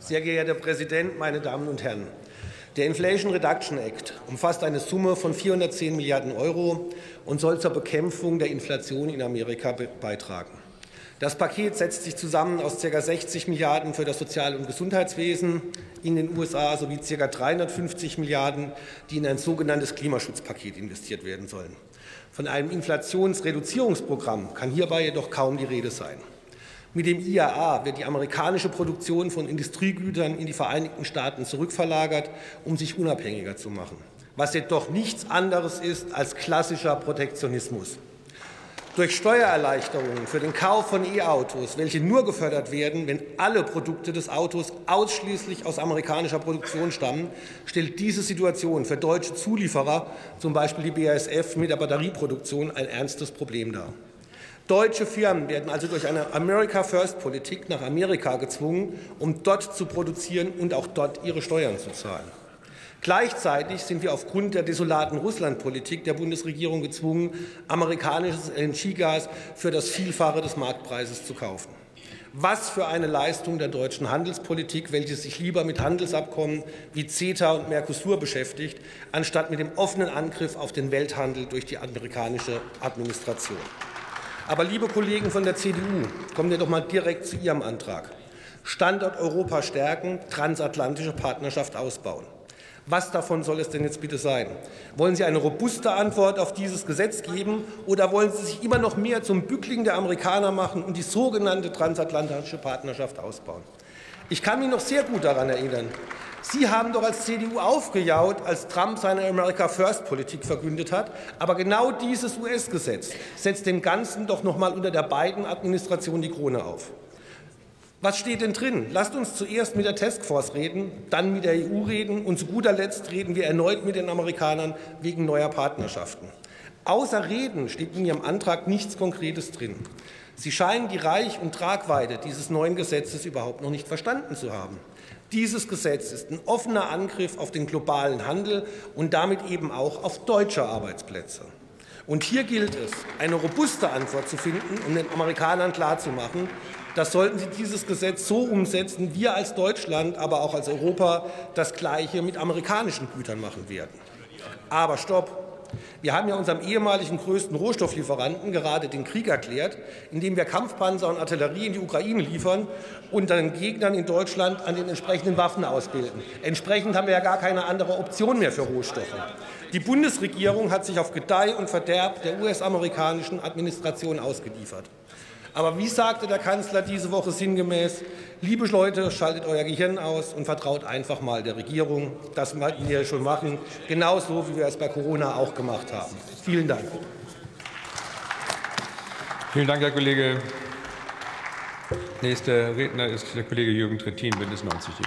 Sehr geehrter Herr Präsident, meine Damen und Herren! Der Inflation Reduction Act umfasst eine Summe von 410 Milliarden Euro und soll zur Bekämpfung der Inflation in Amerika beitragen. Das Paket setzt sich zusammen aus ca. 60 Milliarden für das Sozial- und Gesundheitswesen in den USA sowie ca. 350 Milliarden, die in ein sogenanntes Klimaschutzpaket investiert werden sollen. Von einem Inflationsreduzierungsprogramm kann hierbei jedoch kaum die Rede sein. Mit dem IAA wird die amerikanische Produktion von Industriegütern in die Vereinigten Staaten zurückverlagert, um sich unabhängiger zu machen, was jedoch nichts anderes ist als klassischer Protektionismus. Durch Steuererleichterungen für den Kauf von E-Autos, welche nur gefördert werden, wenn alle Produkte des Autos ausschließlich aus amerikanischer Produktion stammen, stellt diese Situation für deutsche Zulieferer, zum Beispiel die BASF mit der Batterieproduktion, ein ernstes Problem dar. Deutsche Firmen werden also durch eine America-First-Politik nach Amerika gezwungen, um dort zu produzieren und auch dort ihre Steuern zu zahlen. Gleichzeitig sind wir aufgrund der desolaten Russlandpolitik der Bundesregierung gezwungen, amerikanisches LNG-Gas für das Vielfache des Marktpreises zu kaufen. Was für eine Leistung der deutschen Handelspolitik, welche sich lieber mit Handelsabkommen wie CETA und Mercosur beschäftigt, anstatt mit dem offenen Angriff auf den Welthandel durch die amerikanische Administration. Aber liebe Kollegen von der CDU, kommen wir doch mal direkt zu Ihrem Antrag. Standort Europa stärken, transatlantische Partnerschaft ausbauen. Was davon soll es denn jetzt bitte sein? Wollen Sie eine robuste Antwort auf dieses Gesetz geben oder wollen Sie sich immer noch mehr zum Bückling der Amerikaner machen und die sogenannte transatlantische Partnerschaft ausbauen? Ich kann mich noch sehr gut daran erinnern, Sie haben doch als CDU aufgejaut, als Trump seine America First Politik verkündet hat. Aber genau dieses US-Gesetz setzt dem Ganzen doch noch mal unter der beiden Administration die Krone auf. Was steht denn drin? Lasst uns zuerst mit der Taskforce reden, dann mit der EU reden und zu guter Letzt reden wir erneut mit den Amerikanern wegen neuer Partnerschaften. Außer Reden steht in Ihrem Antrag nichts Konkretes drin. Sie scheinen die Reich- und Tragweite dieses neuen Gesetzes überhaupt noch nicht verstanden zu haben. Dieses Gesetz ist ein offener Angriff auf den globalen Handel und damit eben auch auf deutsche Arbeitsplätze. Und hier gilt es, eine robuste Antwort zu finden, um den Amerikanern klarzumachen, dass sollten sie dieses Gesetz so umsetzen, wir als Deutschland, aber auch als Europa das Gleiche mit amerikanischen Gütern machen werden. Aber stopp! Wir haben ja unserem ehemaligen größten Rohstofflieferanten gerade den Krieg erklärt, indem wir Kampfpanzer und Artillerie in die Ukraine liefern und den Gegnern in Deutschland an den entsprechenden Waffen ausbilden. Entsprechend haben wir ja gar keine andere Option mehr für Rohstoffe. Die Bundesregierung hat sich auf Gedeih und Verderb der US-amerikanischen Administration ausgeliefert. Aber wie sagte der Kanzler diese Woche sinngemäß, liebe Leute, schaltet euer Gehirn aus und vertraut einfach mal der Regierung. Das wollten wir schon machen, genauso wie wir es bei Corona auch gemacht haben. Vielen Dank. Vielen Dank, Herr Kollege. Nächster Redner ist der Kollege Jürgen Trittin, Bündnis 90.